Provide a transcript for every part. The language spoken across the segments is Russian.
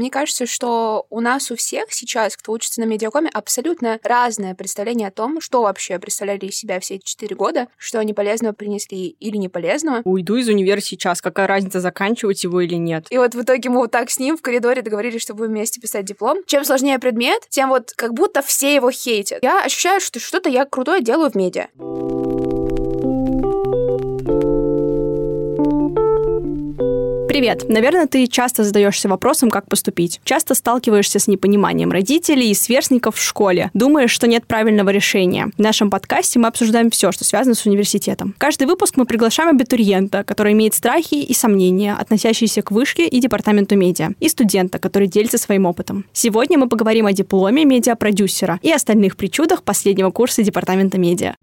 Мне кажется, что у нас у всех сейчас, кто учится на медиакоме, абсолютно разное представление о том, что вообще представляли из себя все эти четыре года, что они полезного принесли или не полезного. Уйду из универа сейчас, какая разница, заканчивать его или нет. И вот в итоге мы вот так с ним в коридоре договорились, что будем вместе писать диплом. Чем сложнее предмет, тем вот как будто все его хейтят. Я ощущаю, что что-то я крутое делаю в медиа. Привет! Наверное, ты часто задаешься вопросом, как поступить. Часто сталкиваешься с непониманием родителей и сверстников в школе. Думаешь, что нет правильного решения. В нашем подкасте мы обсуждаем все, что связано с университетом. Каждый выпуск мы приглашаем абитуриента, который имеет страхи и сомнения, относящиеся к вышке и департаменту медиа, и студента, который делится своим опытом. Сегодня мы поговорим о дипломе медиапродюсера и остальных причудах последнего курса департамента медиа.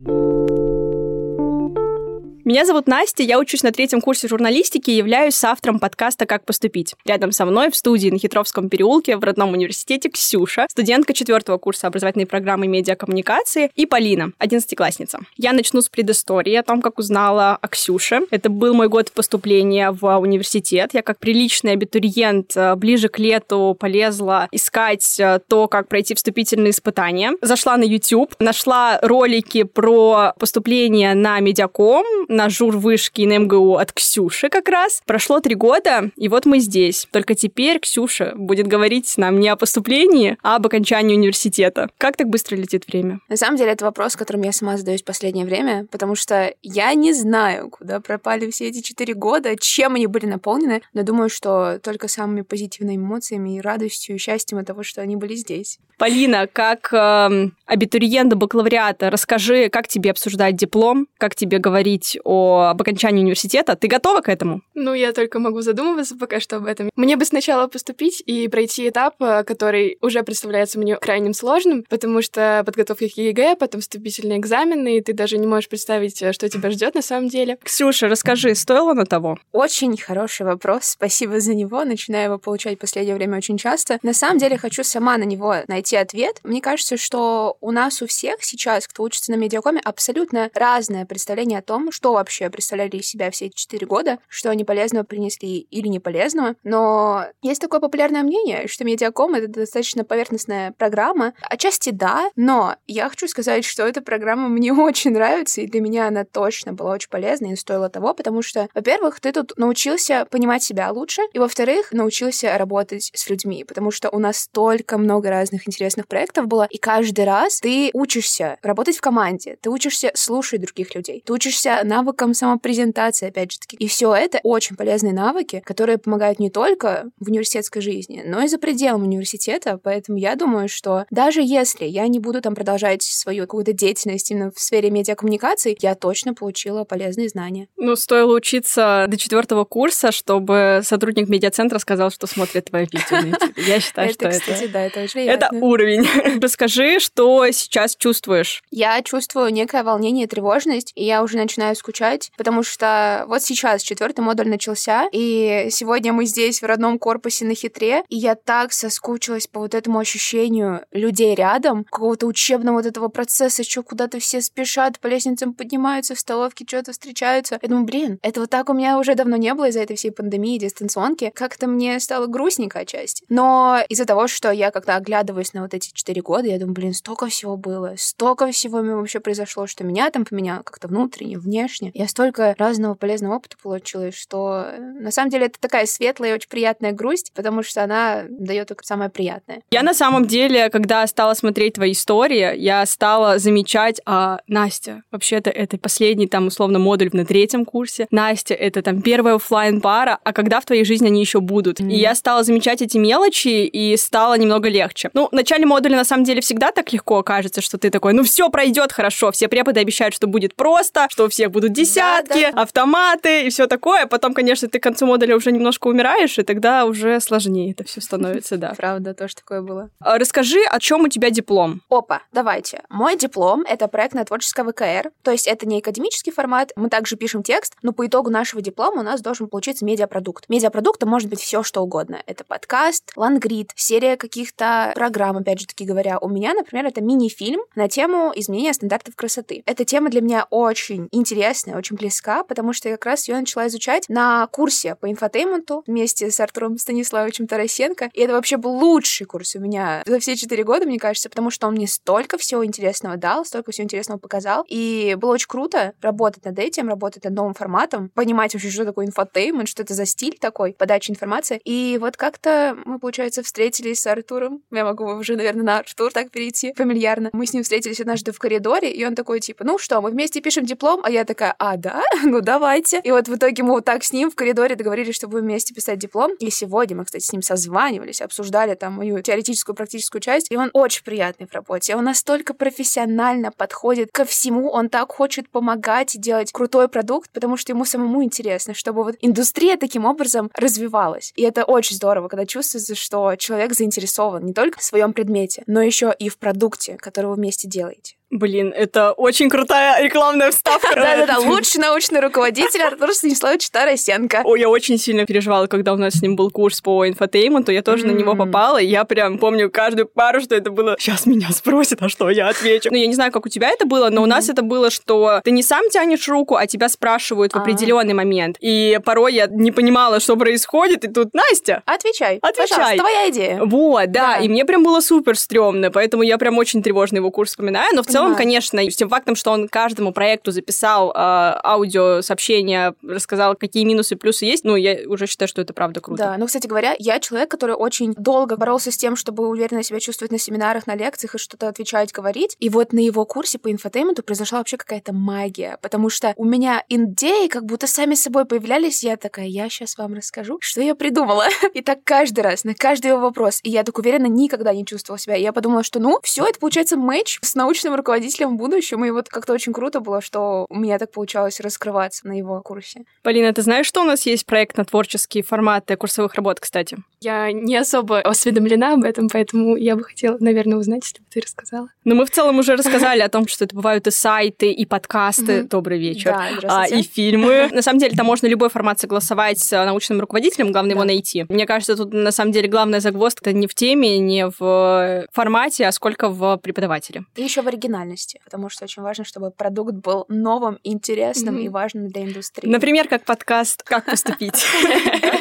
Меня зовут Настя, я учусь на третьем курсе журналистики и являюсь автором подкаста «Как поступить». Рядом со мной в студии на Хитровском переулке в родном университете Ксюша, студентка четвертого курса образовательной программы медиакоммуникации, и Полина, одиннадцатиклассница. Я начну с предыстории о том, как узнала о Ксюше. Это был мой год поступления в университет. Я как приличный абитуриент э, ближе к лету полезла искать э, то, как пройти вступительные испытания. Зашла на YouTube, нашла ролики про поступление на медиаком, на жур вышки на МГУ от Ксюши как раз. Прошло три года, и вот мы здесь. Только теперь Ксюша будет говорить нам не о поступлении, а об окончании университета. Как так быстро летит время? На самом деле, это вопрос, которым я сама задаюсь в последнее время, потому что я не знаю, куда пропали все эти четыре года, чем они были наполнены, но думаю, что только самыми позитивными эмоциями и радостью и счастьем от того, что они были здесь. Полина, как э, абитуриента бакалавриата, расскажи, как тебе обсуждать диплом, как тебе говорить о, об окончании университета. Ты готова к этому? Ну, я только могу задумываться пока что об этом. Мне бы сначала поступить и пройти этап, э, который уже представляется мне крайним сложным, потому что подготовка к ЕГЭ, потом вступительные экзамены, и ты даже не можешь представить, э, что тебя ждет на самом деле. Ксюша, расскажи, стоило оно того? Очень хороший вопрос. Спасибо за него. Начинаю его получать в последнее время очень часто. На самом деле, хочу сама на него найти ответ. Мне кажется, что у нас у всех сейчас, кто учится на медиакоме, абсолютно разное представление о том, что вообще представляли из себя все эти четыре года, что они полезного принесли или не полезного. Но есть такое популярное мнение, что медиаком — это достаточно поверхностная программа. Отчасти да, но я хочу сказать, что эта программа мне очень нравится, и для меня она точно была очень полезна и стоила того, потому что, во-первых, ты тут научился понимать себя лучше, и, во-вторых, научился работать с людьми, потому что у нас столько много разных интересных проектов было, и каждый раз ты учишься работать в команде, ты учишься слушать других людей, ты учишься навыкам навыкам самопрезентации, опять же таки. И все это очень полезные навыки, которые помогают не только в университетской жизни, но и за пределами университета. Поэтому я думаю, что даже если я не буду там продолжать свою какую-то деятельность именно в сфере медиакоммуникаций, я точно получила полезные знания. Ну, стоило учиться до четвертого курса, чтобы сотрудник медиацентра сказал, что смотрит твое видео. Я считаю, что это... Это уровень. Расскажи, что сейчас чувствуешь? Я чувствую некое волнение и тревожность, и я уже начинаю скучать потому что вот сейчас четвертый модуль начался, и сегодня мы здесь в родном корпусе на хитре, и я так соскучилась по вот этому ощущению людей рядом, какого-то учебного вот этого процесса, что куда-то все спешат, по лестницам поднимаются, в столовке что-то встречаются. Я думаю, блин, это вот так у меня уже давно не было из-за этой всей пандемии, дистанционки. Как-то мне стало грустненько отчасти. Но из-за того, что я когда оглядываюсь на вот эти четыре года, я думаю, блин, столько всего было, столько всего вообще произошло, что меня там поменяло как-то внутренне, внешне, жизни. Я столько разного полезного опыта получила, что э, на самом деле это такая светлая и очень приятная грусть, потому что она дает только самое приятное. Я на самом деле, когда стала смотреть твои истории, я стала замечать, а Настя, вообще-то это последний там условно модуль на третьем курсе, Настя, это там первая офлайн пара, а когда в твоей жизни они еще будут? Mm. И я стала замечать эти мелочи, и стало немного легче. Ну, в начале модуля на самом деле всегда так легко кажется, что ты такой, ну все пройдет хорошо, все преподы обещают, что будет просто, что у всех будут десятки, да, да. автоматы и все такое. Потом, конечно, ты к концу модуля уже немножко умираешь, и тогда уже сложнее это все становится, да. Правда, тоже такое было. А расскажи, о чем у тебя диплом? Опа, давайте. Мой диплом — это проектная творческая ВКР, то есть это не академический формат, мы также пишем текст, но по итогу нашего диплома у нас должен получиться медиапродукт. Медиапродуктом может быть все что угодно. Это подкаст, лонгрид, серия каких-то программ, опять же таки говоря. У меня, например, это мини-фильм на тему изменения стандартов красоты. Эта тема для меня очень интересная, интересная, очень близка, потому что я как раз ее начала изучать на курсе по инфотейменту вместе с Артуром Станиславовичем Тарасенко. И это вообще был лучший курс у меня за все четыре года, мне кажется, потому что он мне столько всего интересного дал, столько всего интересного показал. И было очень круто работать над этим, работать над новым форматом, понимать вообще, что такое инфотеймент, что это за стиль такой, подача информации. И вот как-то мы, получается, встретились с Артуром. Я могу уже, наверное, на Артур так перейти фамильярно. Мы с ним встретились однажды в коридоре, и он такой, типа, ну что, мы вместе пишем диплом? А я такая, а, да? Ну, давайте. И вот в итоге мы вот так с ним в коридоре договорились, что будем вместе писать диплом. И сегодня мы, кстати, с ним созванивались, обсуждали там мою теоретическую, практическую часть. И он очень приятный в работе. Он настолько профессионально подходит ко всему. Он так хочет помогать и делать крутой продукт, потому что ему самому интересно, чтобы вот индустрия таким образом развивалась. И это очень здорово, когда чувствуется, что человек заинтересован не только в своем предмете, но еще и в продукте, который вы вместе делаете. Блин, это очень крутая рекламная вставка. Да-да-да, лучший научный руководитель Артур Станиславович Тарасенко. Ой, я очень сильно переживала, когда у нас с ним был курс по инфотейменту, я тоже на него попала, и я прям помню каждую пару, что это было «Сейчас меня спросят, а что я отвечу?» Ну, я не знаю, как у тебя это было, но у нас это было, что ты не сам тянешь руку, а тебя спрашивают в определенный момент. И порой я не понимала, что происходит, и тут «Настя!» Отвечай. Отвечай. Твоя идея. Вот, да, Да. и мне прям было супер стрёмно, поэтому я прям очень тревожно его курс вспоминаю, но в целом, конечно, с тем фактом, что он каждому проекту записал э, аудиосообщение, рассказал, какие минусы и плюсы есть, ну, я уже считаю, что это правда круто. Да, ну, кстати говоря, я человек, который очень долго боролся с тем, чтобы уверенно себя чувствовать на семинарах, на лекциях и что-то отвечать, говорить. И вот на его курсе по инфотейменту произошла вообще какая-то магия, потому что у меня идеи как будто сами собой появлялись, я такая, я сейчас вам расскажу, что я придумала. И так каждый раз, на каждый его вопрос. И я так уверенно никогда не чувствовала себя. И я подумала, что ну, все это получается матч с научным руководителем в будущем. И вот как-то очень круто было, что у меня так получалось раскрываться на его курсе. Полина, ты знаешь, что у нас есть проект на творческие форматы курсовых работ, кстати? Я не особо осведомлена об этом, поэтому я бы хотела, наверное, узнать, если бы ты рассказала. Но мы в целом уже рассказали о том, что это бывают и сайты, и подкасты. Добрый вечер. Да, А, и фильмы. На самом деле, там можно любой формат согласовать с научным руководителем, главное его найти. Мне кажется, тут на самом деле главная загвоздка не в теме, не в формате, а сколько в преподавателе. И еще в оригинальности, потому что очень важно, чтобы продукт был новым, интересным Мгм. и важным для индустрии. Например, как подкаст «Как поступить».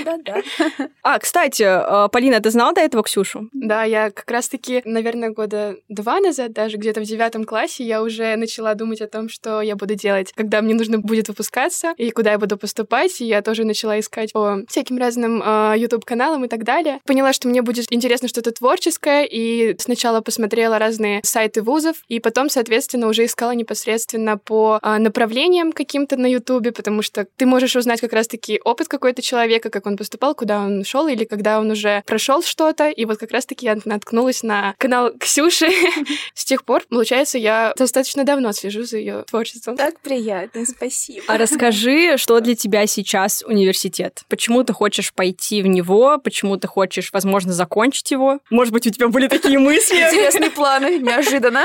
Да-да-да. А, кстати, э, Полина, ты знала до этого Ксюшу? Да, я как раз-таки, наверное, года два назад, даже где-то в девятом классе, я уже начала думать о том, что я буду делать, когда мне нужно будет выпускаться, и куда я буду поступать. И я тоже начала искать по всяким разным э, YouTube-каналам и так далее. Поняла, что мне будет интересно что-то творческое, и сначала посмотрела разные сайты вузов, и потом, соответственно, уже искала непосредственно по э, направлениям каким-то на YouTube, потому что ты можешь узнать как раз-таки опыт какой-то человека, как он поступал, куда он шел, или когда он уже прошел что-то. И вот как раз-таки я наткнулась на канал Ксюши. С тех пор, получается, я достаточно давно слежу за ее творчеством. Так приятно, спасибо. А расскажи, что для тебя сейчас университет? Почему ты хочешь пойти в него? Почему ты хочешь, возможно, закончить его? Может быть, у тебя были такие мысли? Интересные планы, неожиданно.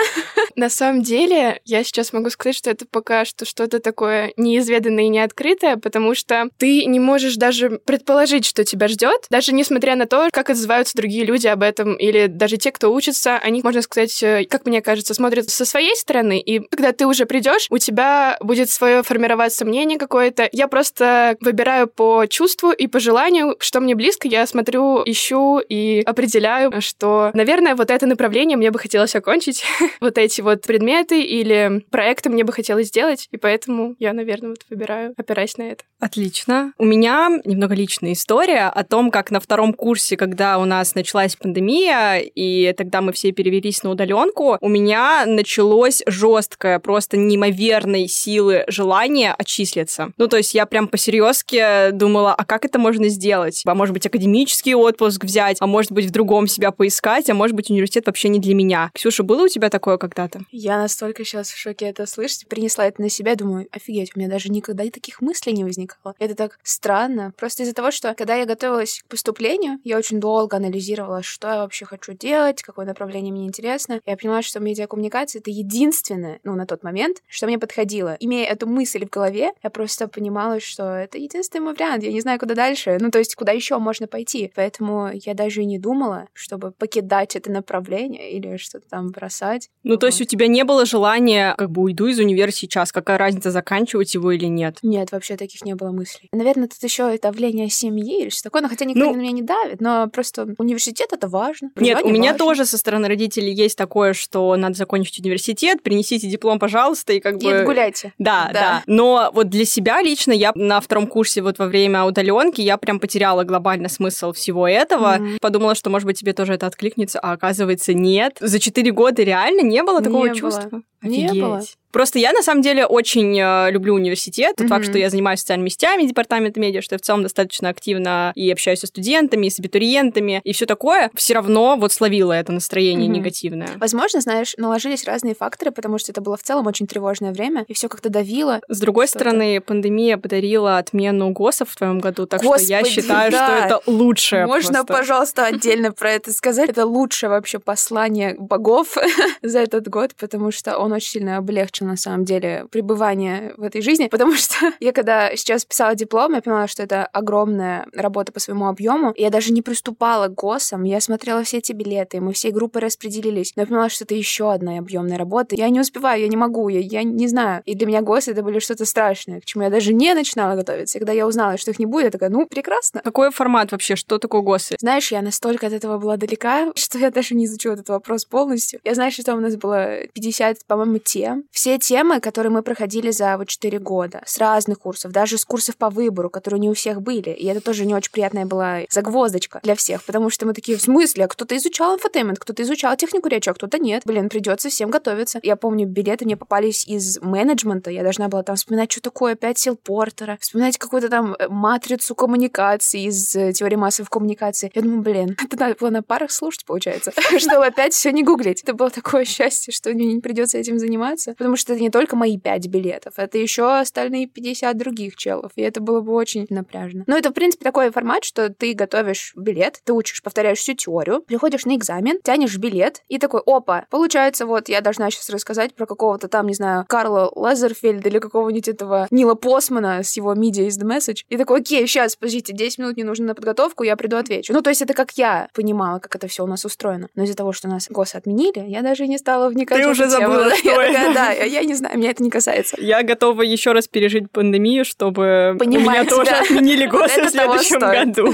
На самом деле, я сейчас могу сказать, что это пока что что-то такое неизведанное и неоткрытое, потому что ты не можешь даже предположить, что тебя ждет, даже несмотря на то, как отзываются другие люди об этом, или даже те, кто учится, они, можно сказать, э, как мне кажется, смотрят со своей стороны, и когда ты уже придешь, у тебя будет свое формироваться мнение какое-то. Я просто выбираю по чувству и по желанию, что мне близко, я смотрю, ищу и определяю, что, наверное, вот это направление мне бы хотелось окончить, вот эти вот предметы или проекты мне бы хотелось сделать, и поэтому я, наверное, вот выбираю, опираясь на это. Отлично. У меня немного личная история о том, как на втором курсе, когда у нас началась пандемия, и тогда мы все перевелись на удаленку, у меня началось жесткое, просто неимоверной силы желание отчислиться. Ну, то есть я прям по-серьезки думала, а как это можно сделать? А может быть, академический отпуск взять, а может быть, в другом себя поискать, а может быть, университет вообще не для меня. Ксюша, было у тебя такое когда-то? Я настолько сейчас в шоке это слышать. Принесла это на себя, думаю, офигеть, у меня даже никогда таких мыслей не возникало. Это так странно. Просто из-за того, что когда я готовилась к поступлению, я очень долго анализировала, что я вообще хочу делать, какое направление мне интересно. Я поняла, что медиакоммуникация — это единственное, ну, на тот момент, что мне подходило. Имея эту мысль в голове, я просто понимала, что это единственный мой вариант. Я не знаю, куда дальше. Ну, то есть, куда еще можно пойти. Поэтому я даже и не думала, чтобы покидать это направление или что-то там бросать. Ну, то есть у Вот. тебя не было желания, как бы уйду из универа сейчас, какая разница, заканчивать его или нет? Нет, вообще таких не было мыслей. Наверное, тут еще и давление семьи или что такое, но хотя никто ну, на меня не давит, но просто университет это важно. Нет, у меня важно. тоже со стороны родителей есть такое, что надо закончить университет, принесите диплом, пожалуйста, и как бы... И гуляйте. Да, да, да. Но вот для себя лично я на втором курсе вот во время удаленки я прям потеряла глобально смысл всего этого. Mm-hmm. Подумала, что, может быть, тебе тоже это откликнется, а оказывается, нет. За четыре года реально не было такого не чувства? Было. Офигеть. Не было. Просто я, на самом деле, очень э, люблю университет. Тот mm-hmm. факт, что я занимаюсь социальными сетями департамента медиа, что я в целом достаточно активно и общаюсь со студентами, и с абитуриентами, и все такое, все равно вот словило это настроение mm-hmm. негативное. Возможно, знаешь, наложились разные факторы, потому что это было в целом очень тревожное время, и все как-то давило. С другой что-то. стороны, пандемия подарила отмену ГОСов в твоем году, так Господи, что я считаю, да. что это лучшее Можно, просто. пожалуйста, отдельно про это сказать? Это лучшее вообще послание богов за этот год, потому что он очень сильно облегчил, на самом деле, пребывания в этой жизни, потому что я когда сейчас писала диплом, я поняла, что это огромная работа по своему объему. Я даже не приступала к ГОСам, я смотрела все эти билеты, мы всей группой распределились, но я поняла, что это еще одна объемная работа. Я не успеваю, я не могу, я, я не знаю. И для меня ГОС это были что-то страшное, к чему я даже не начинала готовиться. И когда я узнала, что их не будет, я такая, ну, прекрасно. Какой формат вообще? Что такое ГОСы? Знаешь, я настолько от этого была далека, что я даже не изучила этот вопрос полностью. Я знаю, что там у нас было 50, по-моему, тем. Все темы, которые мы проходили за вот 4 года, с разных курсов, даже с курсов по выбору, которые не у всех были. И это тоже не очень приятная была загвоздочка для всех, потому что мы такие, в смысле, а кто-то изучал инфотеймент, кто-то изучал технику речи, а кто-то нет. Блин, придется всем готовиться. Я помню, билеты мне попались из менеджмента, я должна была там вспоминать, что такое пять сил Портера, вспоминать какую-то там э, матрицу коммуникации из э, теории массовой коммуникации. Я думаю, блин, это надо было на парах слушать, получается, чтобы опять все не гуглить. Это было такое счастье, что мне не придется этим заниматься, потому что это не только мои 5 билетов, это еще остальные 50 других челов, и это было бы очень напряжно. Но это, в принципе, такой формат, что ты готовишь билет, ты учишь, повторяешь всю теорию, приходишь на экзамен, тянешь билет, и такой, опа, получается, вот я должна сейчас рассказать про какого-то там, не знаю, Карла Лазерфельда или какого-нибудь этого Нила Посмана с его Media is the Message. И такой, окей, сейчас, подождите, 10 минут не нужно на подготовку, я приду отвечу. Ну, то есть это как я понимала, как это все у нас устроено. Но из-за того, что нас ГОС отменили, я даже не стала вникать Ты уже забыла, что это. Да, я не знаю, меня это не касается. Я готова еще раз пережить пандемию, чтобы Понимать, меня тоже да. отменили ГОС в следующем году.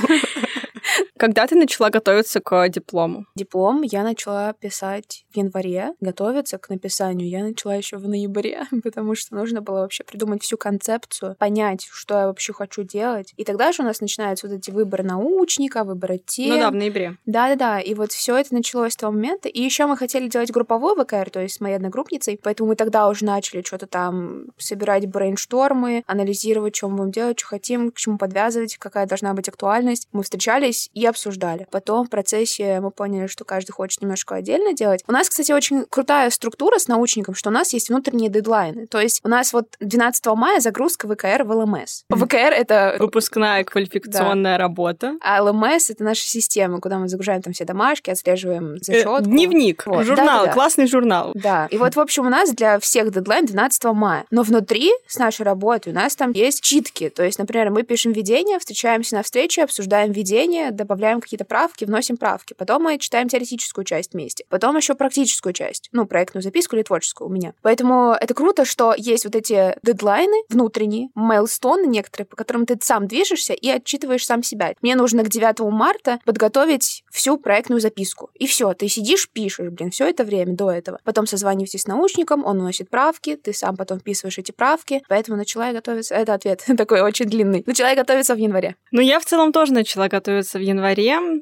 Когда ты начала готовиться к диплому? Диплом я начала писать в январе. Готовиться к написанию я начала еще в ноябре, потому что нужно было вообще придумать всю концепцию, понять, что я вообще хочу делать. И тогда же у нас начинаются вот эти выборы научника, выборы тем. Ну да, в ноябре. Да-да-да. И вот все это началось с того момента. И еще мы хотели делать групповой ВКР, то есть с моей одногруппницей, поэтому мы тогда уже начали что-то там собирать брейнштормы, анализировать, что мы будем делать, что хотим, к чему подвязывать, какая должна быть актуальность. Мы встречались и обсуждали. Потом в процессе мы поняли, что каждый хочет немножко отдельно делать. У нас, кстати, очень крутая структура с научником, что у нас есть внутренние дедлайны. То есть у нас вот 12 мая загрузка ВКР в ЛМС. ВКР — это... Выпускная квалификационная да. работа. А ЛМС — это наша система, куда мы загружаем там все домашки, отслеживаем э, зачетку. Э, дневник, вот. журнал, да, да, классный журнал. Да, и вот, в общем, у нас для всех дедлайн 12 мая. Но внутри с нашей работы у нас там есть читки. То есть, например, мы пишем видение, встречаемся на встрече, обсуждаем видение, добавляем какие-то правки, вносим правки. Потом мы читаем теоретическую часть вместе. Потом еще практическую часть. Ну, проектную записку или творческую у меня. Поэтому это круто, что есть вот эти дедлайны внутренние, мейлстоны некоторые, по которым ты сам движешься и отчитываешь сам себя. Мне нужно к 9 марта подготовить всю проектную записку. И все, ты сидишь, пишешь, блин, все это время до этого. Потом созваниваетесь с научником, он вносит правки, ты сам потом вписываешь эти правки. Поэтому начала я готовиться. Это ответ такой очень длинный. Начала я готовиться в январе. Ну, я в целом тоже начала готовиться в январе,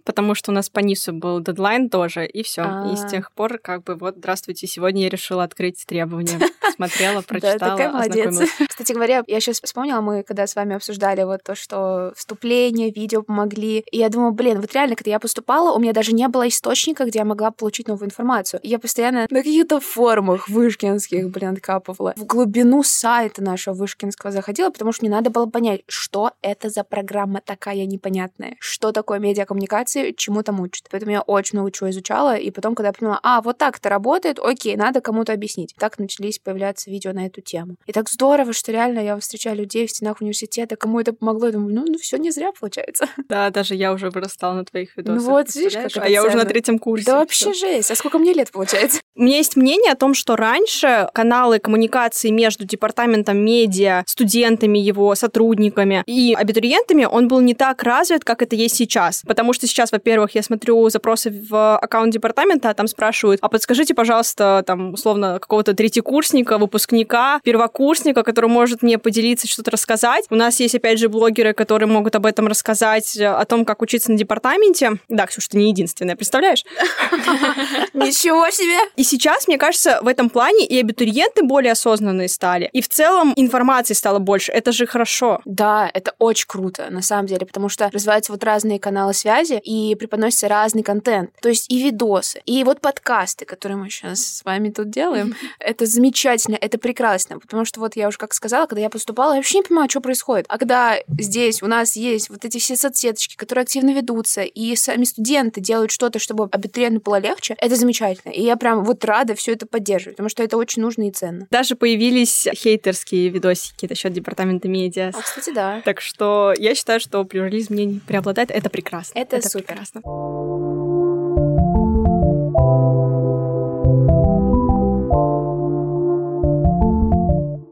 потому что у нас по НИСу был дедлайн тоже, и все. И с а. тех пор, как бы, вот, здравствуйте, сегодня я решила открыть требования. Смотрела, прочитала, молодец. Кстати говоря, я сейчас вспомнила, мы когда с вами обсуждали вот то, что вступление, видео помогли, и я думаю, блин, вот реально, когда я поступала, у меня даже не было источника, где я могла получить новую информацию. Я постоянно на каких-то форумах вышкинских, блин, капывала. В глубину сайта нашего вышкинского заходила, потому что мне надо было понять, что это за программа такая непонятная, что такое медиакоммуникации чему-то учат. Поэтому я очень много чего изучала, и потом, когда я поняла, а, вот так это работает, окей, надо кому-то объяснить. Так начались появляться видео на эту тему. И так здорово, что реально я встречаю людей в стенах университета, кому это помогло, я думаю, ну, ну все не зря получается. Да, даже я уже вырастала на твоих видосах. Ну вот, видишь, как А я уже на третьем курсе. Да вообще жесть. А сколько мне лет получается? У меня есть мнение о том, что раньше каналы коммуникации между департаментом медиа, студентами его, сотрудниками и абитуриентами, он был не так развит, как это есть сейчас. Потому что сейчас, во-первых, я смотрю запросы в аккаунт департамента, а там спрашивают, а подскажите, пожалуйста, там, условно, какого-то третьекурсника, выпускника, первокурсника, который может мне поделиться, что-то рассказать. У нас есть, опять же, блогеры, которые могут об этом рассказать, о том, как учиться на департаменте. Да, Ксюша, ты не единственная, представляешь? Ничего себе! И сейчас, мне кажется, в этом плане и абитуриенты более осознанные стали. И в целом информации стало больше. Это же хорошо. Да, это очень круто, на самом деле, потому что развиваются вот разные каналы связи и преподносится разный контент. То есть и видосы, и вот подкасты, которые мы сейчас с вами тут делаем. Это замечательно, это прекрасно, потому что вот я уже как сказала, когда я поступала, я вообще не понимаю, что происходит. А когда здесь у нас есть вот эти все соцсеточки, которые активно ведутся, и сами студенты делают что-то, чтобы абитуриенту было легче, это замечательно. И я прям вот рада все это поддерживать, потому что это очень нужно и ценно. Даже появились хейтерские видосики насчет департамента медиа. А, кстати, да. Так что я считаю, что плюрализм мнений преобладает. Это прекрасно. Это, это супер. прекрасно.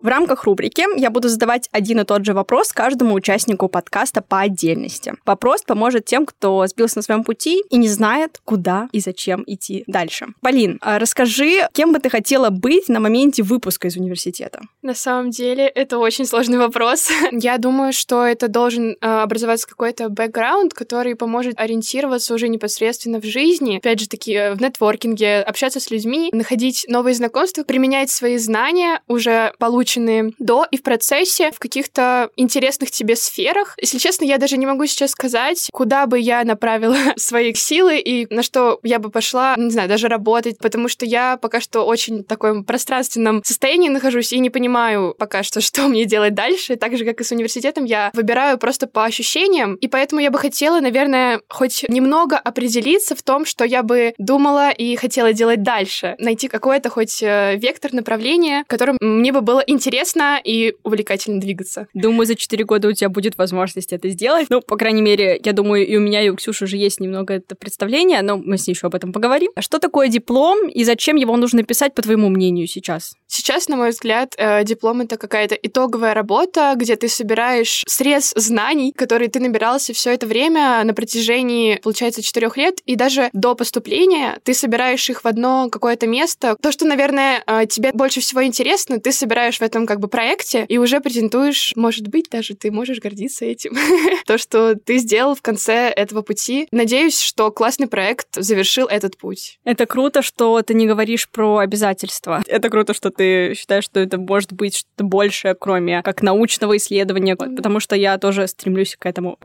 В рамках рубрики я буду задавать один и тот же вопрос каждому участнику подкаста по отдельности. Вопрос поможет тем, кто сбился на своем пути и не знает, куда и зачем идти дальше. Полин, а расскажи, кем бы ты хотела быть на моменте выпуска из университета? На самом деле, это очень сложный вопрос. Я думаю, что это должен а, образоваться какой-то бэкграунд, который поможет ориентироваться уже непосредственно в жизни, опять же таки, э, в нетворкинге, общаться с людьми, находить новые знакомства, применять свои знания, уже полученные полученные до и в процессе в каких-то интересных тебе сферах. Если честно, я даже не могу сейчас сказать, куда бы я направила свои силы и на что я бы пошла, не знаю, даже работать, потому что я пока что очень в таком пространственном состоянии нахожусь и не понимаю пока что, что мне делать дальше. Так же, как и с университетом, я выбираю просто по ощущениям, и поэтому я бы хотела, наверное, хоть немного определиться в том, что я бы думала и хотела делать дальше. Найти какой-то хоть э, вектор направления, которым мне бы было интересно интересно и увлекательно двигаться. Думаю, за 4 года у тебя будет возможность это сделать. Ну, по крайней мере, я думаю, и у меня, и у Ксюши уже есть немного это представление, но мы с ней еще об этом поговорим. Что такое диплом и зачем его нужно писать, по твоему мнению, сейчас? Сейчас, на мой взгляд, э, диплом — это какая-то итоговая работа, где ты собираешь срез знаний, которые ты набирался все это время на протяжении, получается, четырех лет, и даже до поступления ты собираешь их в одно какое-то место. То, что, наверное, э, тебе больше всего интересно, ты собираешь в этом как бы проекте и уже презентуешь, может быть, даже ты можешь гордиться этим. То, что ты сделал в конце этого пути. Надеюсь, что классный проект завершил этот путь. Это круто, что ты не говоришь про обязательства. Это круто, что ты считаешь, что это может быть что-то большее, кроме как научного исследования, потому что я тоже стремлюсь к этому.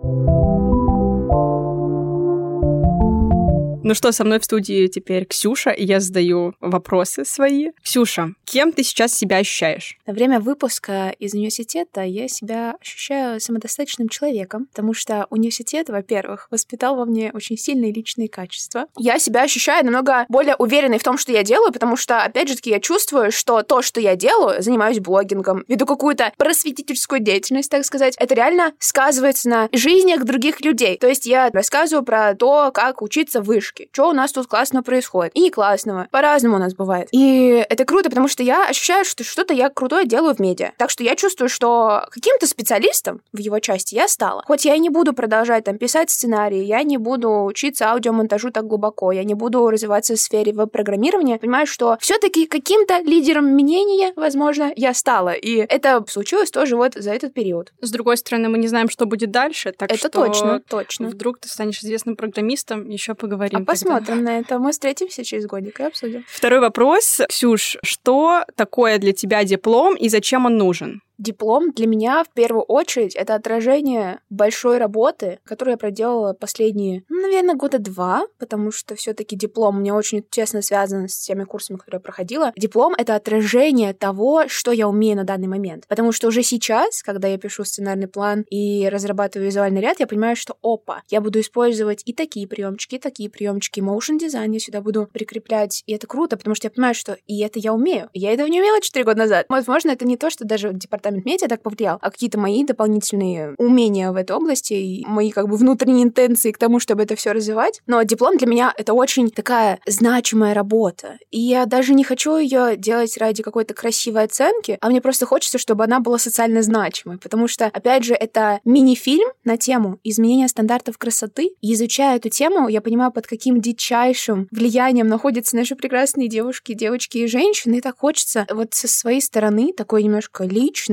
Ну что, со мной в студии теперь Ксюша, и я задаю вопросы свои. Ксюша, кем ты сейчас себя ощущаешь? На время выпуска из университета я себя ощущаю самодостаточным человеком, потому что университет, во-первых, воспитал во мне очень сильные личные качества. Я себя ощущаю намного более уверенной в том, что я делаю, потому что, опять же таки, я чувствую, что то, что я делаю, занимаюсь блогингом, веду какую-то просветительскую деятельность, так сказать, это реально сказывается на жизнях других людей. То есть я рассказываю про то, как учиться вышке, девушки, что у нас тут классно происходит. И не классного. По-разному у нас бывает. И это круто, потому что я ощущаю, что что-то я крутое делаю в медиа. Так что я чувствую, что каким-то специалистом в его части я стала. Хоть я и не буду продолжать там писать сценарии, я не буду учиться аудиомонтажу так глубоко, я не буду развиваться в сфере веб-программирования, понимаю, что все-таки каким-то лидером мнения, возможно, я стала. И это случилось тоже вот за этот период. С другой стороны, мы не знаем, что будет дальше, так это что точно, точно. Вдруг ты станешь известным программистом, еще поговорим. А посмотрим на это. Мы встретимся через годик и обсудим. Второй вопрос. Ксюш, что такое для тебя диплом и зачем он нужен? Диплом для меня в первую очередь это отражение большой работы, которую я проделала последние, ну, наверное, года два, потому что все-таки диплом меня очень тесно связан с теми курсами, которые я проходила. Диплом — это отражение того, что я умею на данный момент. Потому что уже сейчас, когда я пишу сценарный план и разрабатываю визуальный ряд, я понимаю, что опа, я буду использовать и такие приемчики, и такие приемчики, motion дизайн я сюда буду прикреплять, и это круто, потому что я понимаю, что и это я умею. Я этого не умела 4 года назад. Возможно, это не то, что даже департамент медиа так повлиял, а какие-то мои дополнительные умения в этой области и мои как бы внутренние интенции к тому, чтобы это все развивать. Но диплом для меня это очень такая значимая работа. И я даже не хочу ее делать ради какой-то красивой оценки, а мне просто хочется, чтобы она была социально значимой. Потому что, опять же, это мини-фильм на тему изменения стандартов красоты. И изучая эту тему, я понимаю, под каким дичайшим влиянием находятся наши прекрасные девушки, девочки и женщины. И так хочется вот со своей стороны, такой немножко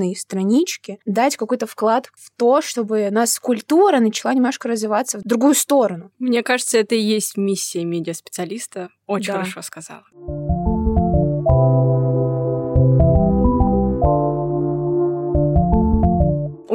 личной странички, дать какой-то вклад в то, чтобы нас культура начала немножко развиваться в другую сторону. Мне кажется, это и есть миссия медиаспециалиста. Очень да. хорошо сказала.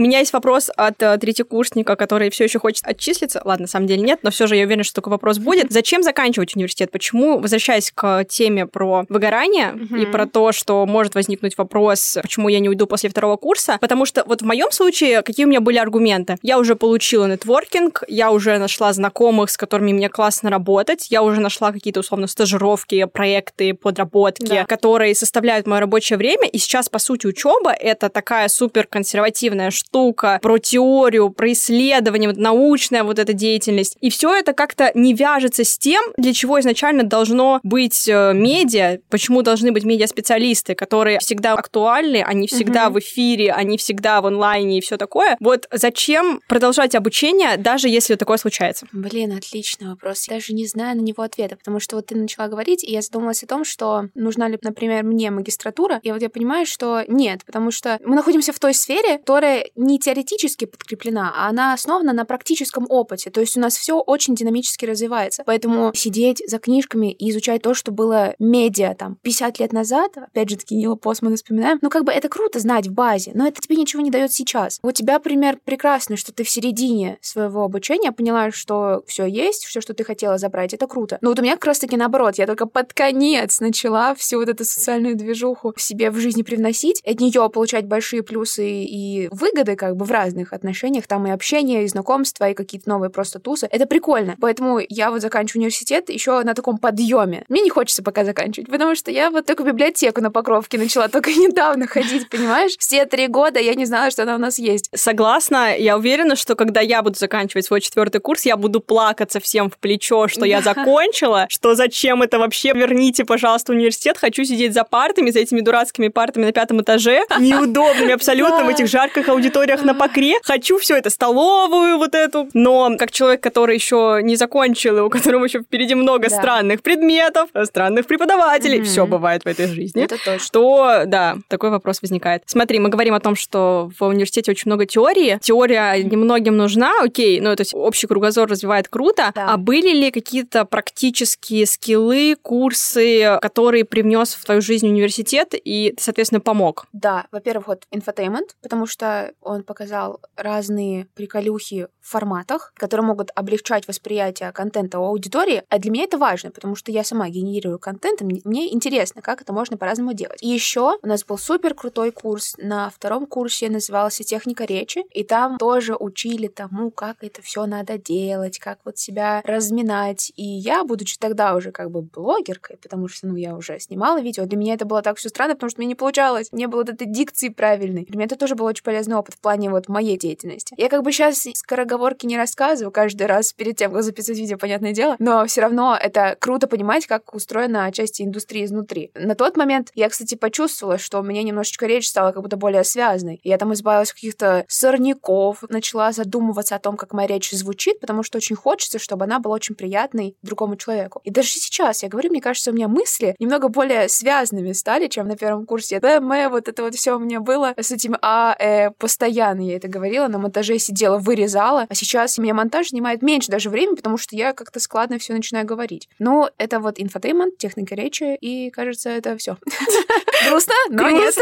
У меня есть вопрос от э, третьекурсника, который все еще хочет отчислиться. Ладно, на самом деле нет, но все же я уверена, что такой вопрос будет. Зачем заканчивать университет? Почему, возвращаясь к теме про выгорание mm-hmm. и про то, что может возникнуть вопрос, почему я не уйду после второго курса? Потому что вот в моем случае какие у меня были аргументы? Я уже получила нетворкинг, я уже нашла знакомых, с которыми мне классно работать, я уже нашла какие-то условно стажировки, проекты, подработки, да. которые составляют мое рабочее время. И сейчас, по сути, учеба это такая супер консервативная штука штука, про теорию, про исследование, вот научная вот эта деятельность. И все это как-то не вяжется с тем, для чего изначально должно быть э, медиа, почему должны быть медиа-специалисты, которые всегда актуальны, они всегда угу. в эфире, они всегда в онлайне и все такое. Вот зачем продолжать обучение, даже если такое случается? Блин, отличный вопрос. Я даже не знаю на него ответа, потому что вот ты начала говорить, и я задумалась о том, что нужна ли, например, мне магистратура, и вот я понимаю, что нет, потому что мы находимся в той сфере, которая не теоретически подкреплена, а она основана на практическом опыте. То есть у нас все очень динамически развивается. Поэтому сидеть за книжками и изучать то, что было медиа там 50 лет назад, опять же таки Нила Постмана вспоминаем, ну как бы это круто знать в базе, но это тебе ничего не дает сейчас. У тебя пример прекрасный, что ты в середине своего обучения поняла, что все есть, все, что ты хотела забрать, это круто. Но вот у меня как раз-таки наоборот, я только под конец начала всю вот эту социальную движуху в себе в жизни привносить, от нее получать большие плюсы и выгоды, выгоды как бы в разных отношениях. Там и общение, и знакомства, и какие-то новые просто тусы. Это прикольно. Поэтому я вот заканчиваю университет еще на таком подъеме. Мне не хочется пока заканчивать, потому что я вот только библиотеку на Покровке начала только недавно ходить, понимаешь? Все три года я не знала, что она у нас есть. Согласна. Я уверена, что когда я буду заканчивать свой четвертый курс, я буду плакаться всем в плечо, что я закончила, что зачем это вообще? Верните, пожалуйста, университет. Хочу сидеть за партами, за этими дурацкими партами на пятом этаже, неудобными абсолютно в этих жарких аудиториях аудиториях на покре. Хочу все это, столовую вот эту. Но как человек, который еще не закончил, и у которого еще впереди много да. странных предметов, странных преподавателей, mm-hmm. все бывает в этой жизни. Это точно. То, да, такой вопрос возникает. Смотри, мы говорим о том, что в университете очень много теории. Теория немногим нужна, окей, ну, то есть общий кругозор развивает круто. Да. А были ли какие-то практические скиллы, курсы, которые привнес в твою жизнь университет и, соответственно, помог? Да, во-первых, вот инфотеймент, потому что он показал разные приколюхи в форматах, которые могут облегчать восприятие контента у аудитории. А для меня это важно, потому что я сама генерирую контент, и мне интересно, как это можно по-разному делать. И еще у нас был супер крутой курс. На втором курсе назывался «Техника речи», и там тоже учили тому, как это все надо делать, как вот себя разминать. И я, будучи тогда уже как бы блогеркой, потому что, ну, я уже снимала видео, для меня это было так все странно, потому что мне не получалось, не было вот этой дикции правильной. Для меня это тоже был очень полезный опыт в плане вот моей деятельности. Я как бы сейчас скороговорки не рассказываю каждый раз перед тем, как записывать видео, понятное дело, но все равно это круто понимать, как устроена часть индустрии изнутри. На тот момент я, кстати, почувствовала, что у меня немножечко речь стала как будто более связанной. Я там избавилась от каких-то сорняков, начала задумываться о том, как моя речь звучит, потому что очень хочется, чтобы она была очень приятной другому человеку. И даже сейчас, я говорю, мне кажется, у меня мысли немного более связанными стали, чем на первом курсе. БМ, вот это вот все у меня было с этим А, э, постоянно постоянно я это говорила, на монтаже сидела, вырезала, а сейчас мне монтаж занимает меньше даже времени, потому что я как-то складно все начинаю говорить. Ну, это вот инфотеймент, техника речи, и, кажется, это все. Грустно, но нет.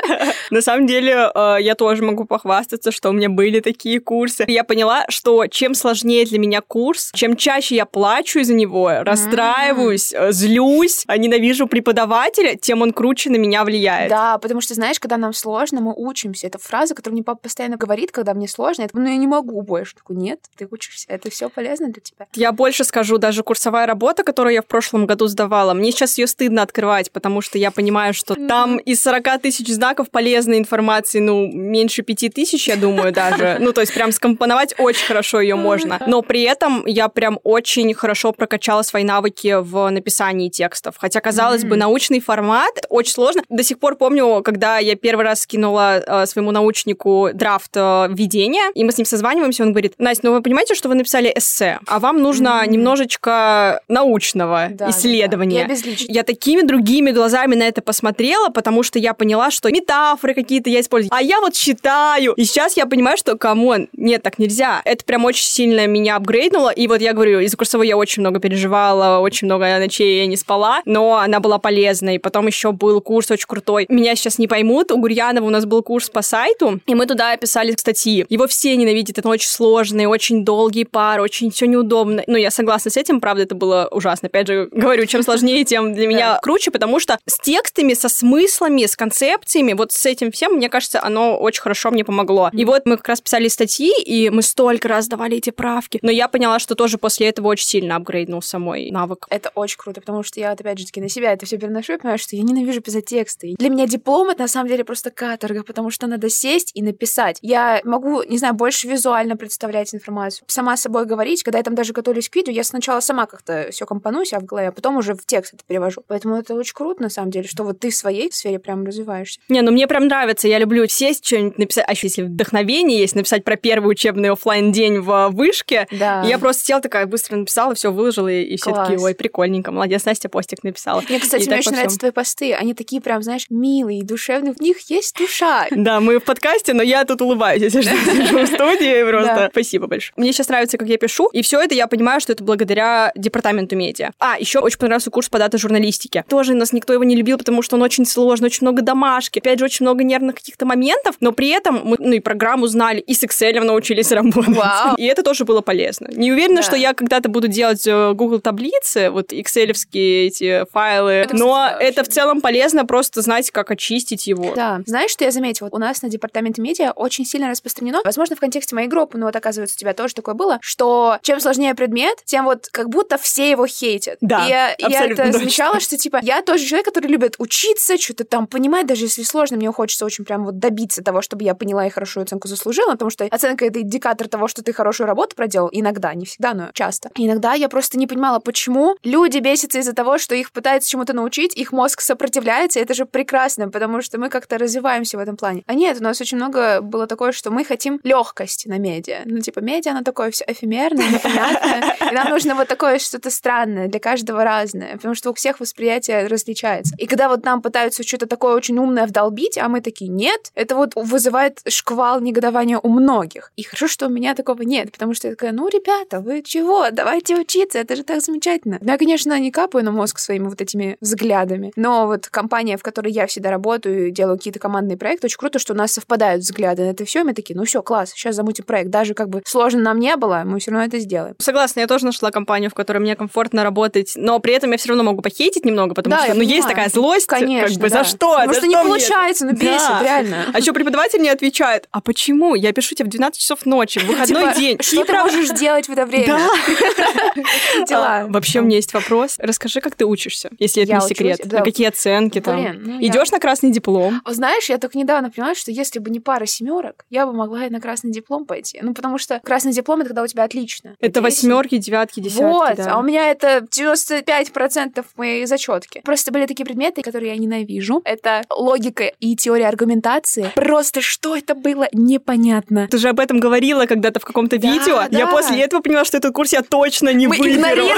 На самом деле, э, я тоже могу похвастаться, что у меня были такие курсы. Я поняла, что чем сложнее для меня курс, чем чаще я плачу из-за него, расстраиваюсь, э, злюсь, а ненавижу преподавателя, тем он круче на меня влияет. Да, потому что, знаешь, когда нам сложно, мы учимся. Это фраза, которую мне папа постоянно говорит, когда мне сложно. Я ну, я не могу больше. Такой, нет, ты учишься. Это все полезно для тебя. Я больше скажу, даже курсовая работа, которую я в прошлом году сдавала, мне сейчас ее стыдно открывать, потому что я понимаю, что там из 40 тысяч знаков полезной информации, ну, меньше 5 тысяч, я думаю, даже. Ну, то есть прям скомпоновать очень хорошо ее можно. Но при этом я прям очень хорошо прокачала свои навыки в написании текстов. Хотя, казалось бы, научный формат очень сложно. До сих пор помню, когда я первый раз скинула э, своему научнику драфт э, введения, и мы с ним созваниваемся, он говорит, Настя, ну вы понимаете, что вы написали эссе, а вам нужно немножечко научного Да, исследования. да, да. Я. Я такими другими глазами на это посмотрела, потому что я поняла, что метафоры какие-то я использую. А я вот считаю. И сейчас я понимаю, что, come on, нет, так нельзя. Это прям очень сильно меня апгрейднуло. И вот я говорю, из-за курсовой я очень много переживала, очень много ночей я не спала, но она была полезной. Потом еще был курс очень крутой. Меня сейчас не поймут. У Гурьянова у нас был курс по сайту, и мы туда писали статьи. Его все ненавидят. Это очень сложный, очень долгий пар, очень все неудобно. Ну, я согласна с этим, правда, это было ужасно. Опять же, говорю, чем сложнее, тем для меня круче, потому что с текстами, со смыслами, с концепциями, вот с этим всем, мне кажется, оно очень хорошо мне помогло. И вот мы как раз писали статьи, и мы столько раз давали эти правки. Но я поняла, что тоже после этого очень сильно апгрейднулся мой навык. Это очень круто, потому что я, вот, опять же таки, на себя это все переношу и понимаю, что я ненавижу писать тексты. Для меня диплом — это на самом деле просто каторга, потому что надо сесть и написать. Я могу, не знаю, больше визуально представлять информацию, сама с собой говорить. Когда я там даже готовлюсь к видео, я сначала сама как-то все компоную себя в голове, а потом уже в текст это перевожу. Поэтому это очень круто, на самом деле, что вот ты в своей сфере прям развиваешься. Не, ну мне прям нравится, я люблю сесть, что-нибудь написать, а если вдохновение есть, написать про первый учебный оффлайн день в вышке, Да. И я просто села такая, быстро написала, все выложила, и, и все такие, ой, прикольненько, молодец, Настя постик написала. Мне, кстати, И мне очень нравятся твои посты. Они такие прям, знаешь, милые, душевные. В них есть душа. Да, мы в подкасте, но я тут улыбаюсь, если что, сижу в студии просто. Спасибо большое. Мне сейчас нравится, как я пишу, и все это я понимаю, что это благодаря департаменту медиа. А, еще очень понравился курс по дата-журналистике. Тоже нас никто его не любил, потому что он очень сложный, очень много домашки, опять же, очень много нервных каких-то моментов, но при этом мы, ну, и программу знали, и с Excel научились работать. Вау. И это тоже было полезно. Не уверена, Да. что я когда-то буду делать э, Google таблицы, вот экселевские эти файлы, Это, кстати, но да, это в целом полезно просто знать, как очистить его. Да. Знаешь, что я заметила? У нас на департаменте медиа очень сильно распространено, возможно, в контексте моей группы, но вот оказывается, у тебя тоже такое было, что чем сложнее предмет, тем вот как будто все его хейтят. Да, И я, я это точно. замечала, что типа я тоже человек, который любит учиться, что-то там понимать, даже если сложно, мне хочется очень прям вот добиться того, чтобы я поняла и хорошую оценку заслужила, потому что оценка — это индикатор того, что ты хорошую работу проделал, иногда, не всегда, но часто. И иногда я просто не понимала, почему люди бесятся из-за того, что их пытаются чему-то научить, их мозг сопротивляется, и это же прекрасно, потому что мы как-то развиваемся в этом плане. А нет, у нас очень много было такое, что мы хотим легкости на медиа. Ну, типа, медиа, оно такое все эфемерное, непонятное. И нам нужно вот такое что-то странное, для каждого разное, потому что у всех восприятие различается. И когда вот нам пытаются что-то такое очень умное вдолбить, а мы такие, нет, это вот вызывает шквал негодования у многих. И хорошо, что у меня такого нет, потому что я такая, ну, ребята, вы чего? Давайте учиться, это же так замечательно. Ну, Я, конечно, не капаю на мозг своими вот этими взглядами, но вот компания, в которой я всегда работаю и делаю какие-то командные проекты, очень круто, что у нас совпадают взгляды на это все, и мы такие, ну все, класс, сейчас замутим проект. Даже как бы сложно нам не было, мы все равно это сделаем. Согласна, я тоже нашла компанию, в которой мне комфортно работать, но при этом я все равно могу похейтить немного, потому Да, что ну, есть понимаю. такая злость, Конечно, как бы да. за что? Потому За что не мне это? получается, ну бесит, Да. реально. А еще преподаватель не отвечает, а почему? Я пишу тебе в 12 часов ночи, в выходной Типа, день. Что ты можешь делать в это время? Дела. А, Вообще, у меня есть вопрос. Расскажи, как ты учишься, если это не секрет. На какие оценки там? Ну Идешь на красный диплом? Знаешь, я только недавно поняла, что если бы не пара семерок, я бы могла и на красный диплом пойти. Ну, потому что красный диплом — это когда у тебя отлично. Это восьмерки, девятки, десятки. Вот, да. а у меня это 95% моей зачетки. Просто были такие предметы, которые я ненавижу. Это логика и теория аргументации. Просто что это было, непонятно. Ты же об этом говорила когда-то в каком-то Да, видео. Я да. после этого поняла, что этот курс я точно не Мы выберу. игнорируем,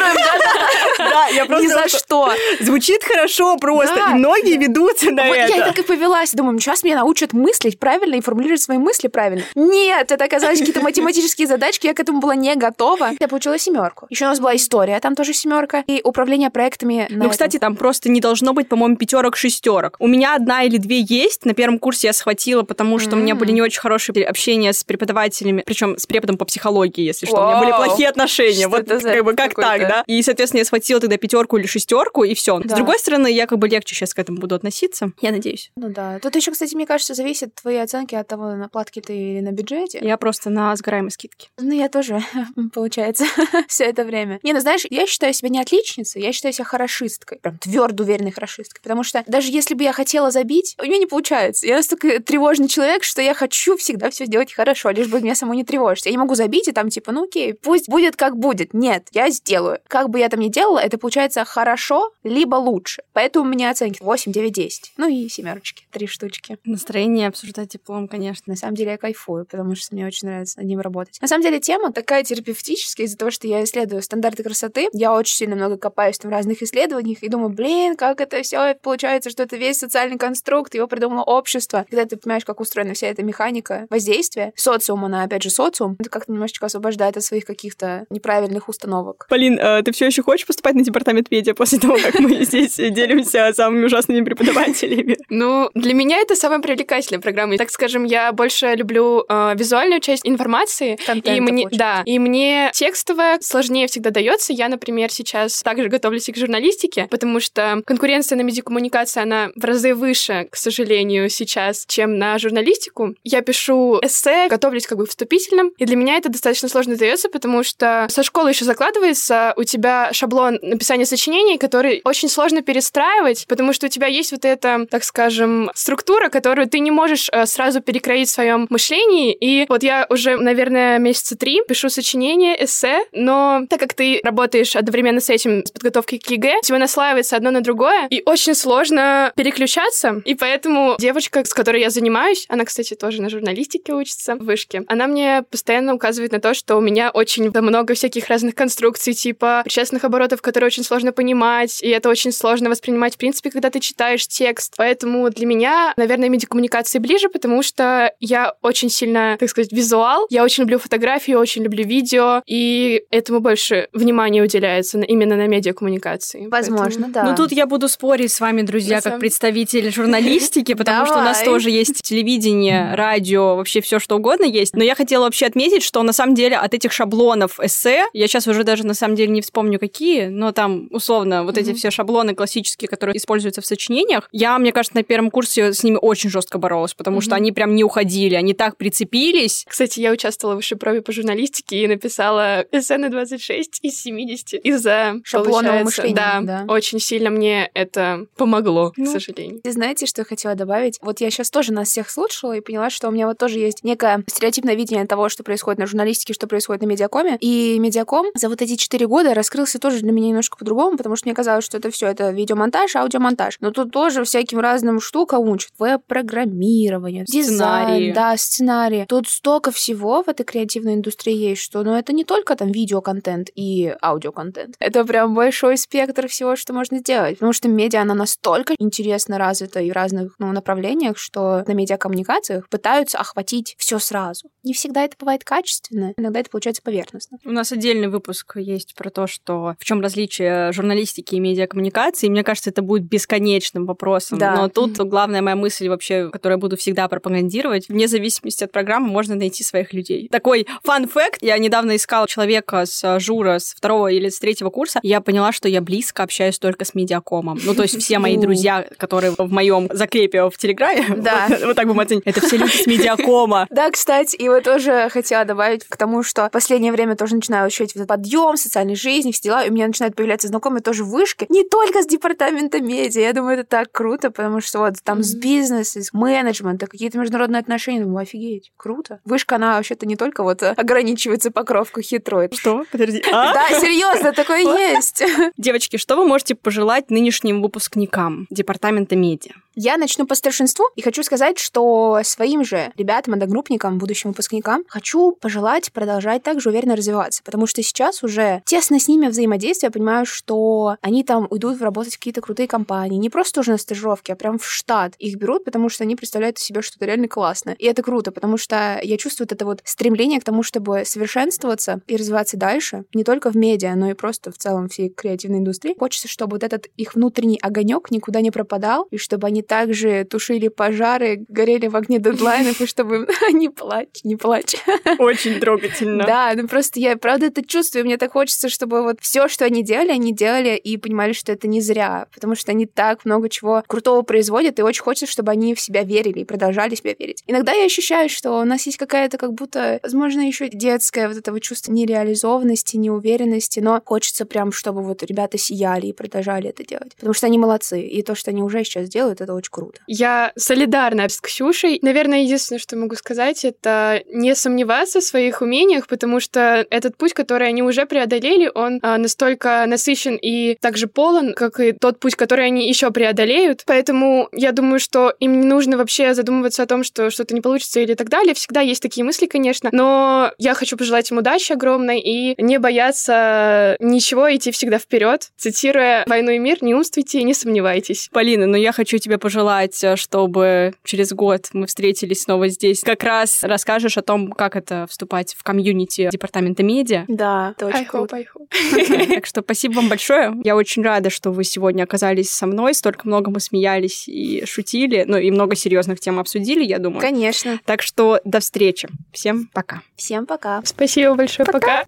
Да, я Ни просто... за что. Звучит хорошо просто, Да. и многие ведутся на Вот я это. так и повелась. Думаю, сейчас меня научат мыслить правильно и формулировать свои мысли правильно. Нет, это оказались какие-то математические задачки, я к этому была не готова. Я получила семерку. Еще у нас была история, там тоже семерка. И управление проектами. Ну, кстати, там просто не должно быть, по-моему, пятерок, шестерок. У меня одна или две есть. На первом курсе я схватила, потому что mm-hmm. у меня были не очень хорошие общения с преподавателями, причем с преподом по психологии, если что. Wow. У меня были плохие отношения. Что вот как бы как так, да? И, соответственно, я схватила тогда пятерку или шестерку, и все. Да. С другой стороны, я как бы легче сейчас к этому буду относиться. Я надеюсь. Ну да. Тут еще, кстати, мне кажется, зависит твои оценки от того, на платке ты или на бюджете. Я просто на сгораемой скидке. Ну, я тоже, получается, все это время. Не, ну знаешь, я считаю себя не отличницей, я считаю себя хорошисткой. Прям твердо уверенной хорошисткой. Потому что даже если бы я хотела забить, у меня не получается. Я настолько тревожный человек, что я хочу всегда все сделать хорошо, лишь бы меня самому не тревожить. Я не могу забить и там типа, ну окей, пусть будет как будет. Нет, я сделаю. Как бы я там ни делала, это получается хорошо, либо лучше. Поэтому у меня оценки 8, 9, 10. Ну и семерочки, три штучки. Настроение обсуждать диплом, конечно. На самом деле я кайфую, потому что мне очень нравится над ним работать. На самом деле тема такая терапевтическая из-за того, что я исследую стандарты красоты. Я очень сильно много копаюсь там в разных исследованиях и думаю, блин, как это все получается, что это весь социальный конструкт, его придумало общество. Когда ты понимаешь, как устроена вся эта механика воздействия, социум, она опять же социум, это как-то немножечко освобождает от своих каких-то неправильных установок. Полин, э, ты все еще хочешь поступать на департамент медиа после того, как мы здесь делимся самыми ужасными преподавателями? Ну, для меня это самая привлекательная программа. Так скажем, я больше люблю э, визуальную часть информации. Контента, и мне, да, и мне текстовая сложнее всегда дается. Я, например, сейчас также готовлюсь и к журналистике, потому что конкуренция на медиакоммуникации, она в разы выше, к сожалению, сейчас, чем на журналистику. Я пишу эссе, готовлюсь как бы вступительным, и для меня это достаточно сложно дается, потому что со школы еще закладывается у тебя шаблон написания сочинений, который очень сложно перестраивать, потому что у тебя есть вот эта, так скажем, структура, которую ты не можешь э, сразу перекроить в своем мышлении. И вот я уже, наверное, месяца три пишу сочинение, эссе, но так как ты работаешь одновременно с этим, с подготовкой к ЕГЭ, тебя наслаивается одно на другое, и очень сложно переключаться. И поэтому девочка, с которой я занимаюсь, она, кстати, тоже на журналистике учится в вышке, она мне постоянно указывает на то, что у меня очень много всяких разных конструкций, типа причастных оборотов, которые очень сложно понимать, и это очень сложно воспринимать, в принципе, когда ты читаешь текст. Поэтому для меня, наверное, медиакоммуникации ближе, потому что я очень сильно, так сказать, визуал. Я очень люблю фотографии, очень люблю видео, и этому больше внимания уделяется именно на медиакоммуникации. Возможно, Поэтому... да. Ну тут я буду спорить с вами, друзья, как представитель журналистики, потому что у нас тоже есть телевидение, радио, вообще все что угодно есть. Но я хотела вообще отметить, что на самом деле от этих шаблонов эссе, я сейчас уже даже на самом деле не вспомню какие, но там условно вот эти все шаблоны классические, которые используются в сочинениях, я, мне кажется, на первом курсе с ними очень жестко боролась, потому что они прям не уходили, они так прицепились. Кстати, я участвовала в высшей пробе по журналистике и написала эссе на 26 из 70 из-за шаблонного мышления. Да, да, очень сильно мне это помогло, ну, к сожалению. Ты знаете, что я хотела добавить? Вот я сейчас тоже нас всех слушала и поняла, что у меня вот тоже есть некое стереотипное видение того, что происходит на журналистике, что происходит на медиакоме. И медиаком за вот эти четыре года раскрылся тоже для меня немножко по-другому, потому что мне казалось, что это все это видеомонтаж, аудиомонтаж. Но тут тоже всяким разным штукам учат. Веб-программирование, дизайн, да, сценарии. Тут столько всего в этой креативной индустрии есть, что ну, это не только там видеоконтент и аудиоконтент. Это прям большой спектр всего, что можно сделать. Потому что медиа, она настолько интересно развита и в разных ну, направлениях, что на медиакоммуникациях пытаются охватить все сразу. Не всегда это бывает качественно, иногда это получается поверхностно. У нас отдельный выпуск есть про то, что в чем различие журналистики и медиакоммуникации. И мне кажется, это будет бесконечным вопросом. Да. Но тут главная моя мысль вообще, которую я буду всегда пропагандировать, вне зависимости от программы можно найти своих людей. Такой фан-факт. Я недавно искала человека с жура с второго или с третьего курса. И я поняла, что я близко общаюсь только с медиакомом. Ну, то есть все мои друзья, которые в моем закрепе в Телеграме, да. вот, вот так будем оценить, это все люди с медиакома. Да, кстати, и вот тоже хотела добавить к тому, что в последнее время тоже начинаю ощущать вот подъем социальной жизни, все дела, и у меня начинают появляться знакомые тоже вышки, не только с департамента медиа. Я думаю, это так круто, потому что вот там с бизнеса, с менеджмента, какие-то международные отношения, думаю, офигеть, круто. Вышка, она вообще-то не только вот ограничивается покровку хитрой. Что? Подожди. А? Да, серьезно, такое есть. Девочки, что вы можете пожелать нынешним выпускникам департамента медиа? Я начну по старшинству и хочу сказать, что своим же ребятам, одногруппникам, будущим выпускникам хочу пожелать продолжать также уверенно развиваться, потому что сейчас уже тесно с ними взаимодействие, я понимаю, что они там уйдут работать в какие-то крутые компании, не просто уже на стажировке, а прям в штат их берут, потому что они представляют из себя что-то реально классное. И это круто, потому что я чувствую это вот стремление к тому, чтобы совершенствоваться и развиваться дальше, не только в медиа, но и просто в целом всей креативной индустрии. Хочется, чтобы вот этот их внутренний огонек никуда не пропадал, и чтобы они также тушили пожары, горели в огне дедлайнов, и чтобы не плачь, не плачь. Очень трогательно. Да, ну просто я правда это чувствую, мне так хочется, чтобы вот все, что они делали, они делали и понимали, что это не зря, потому что они так много чего крутого производят, и очень хочется, чтобы они в себя верили и продолжали себя верить. Иногда я ощущаю, что у нас есть какая-то как будто, возможно, еще детское вот этого чувства нереализованности, неуверенности, но хочется прям, чтобы вот ребята сияли и продолжали это делать, потому что они молодцы, и то, что они уже сейчас делают, это очень круто. Я солидарна с Ксюшей. Наверное, единственное, что могу сказать, это не сомневаться в своих умениях, потому что этот путь, который они уже преодолели, он а, настолько насыщен и также полон, как и тот путь, который они еще преодолеют. Поэтому я думаю, что им не нужно вообще задумываться о том, что что-то не получится или так далее. Всегда есть такие мысли, конечно, но я хочу пожелать им удачи огромной и не бояться ничего, идти всегда вперед. Цитируя «Войну и мир», не умствуйте и не сомневайтесь. Полина, ну я хочу тебе пожелать, э, чтобы через год мы встретились снова здесь. Как раз расскажешь о том, как это вступать в комьюнити департамента медиа. Да, это очень I круто. hope, I hope. Так что спасибо вам большое. Я очень рада, что вы сегодня оказались со мной. Столько много мы смеялись и шутили, ну и много серьезных тем обсудили, я думаю. Конечно. Так что до встречи. Всем пока. Всем пока. Спасибо большое, пока.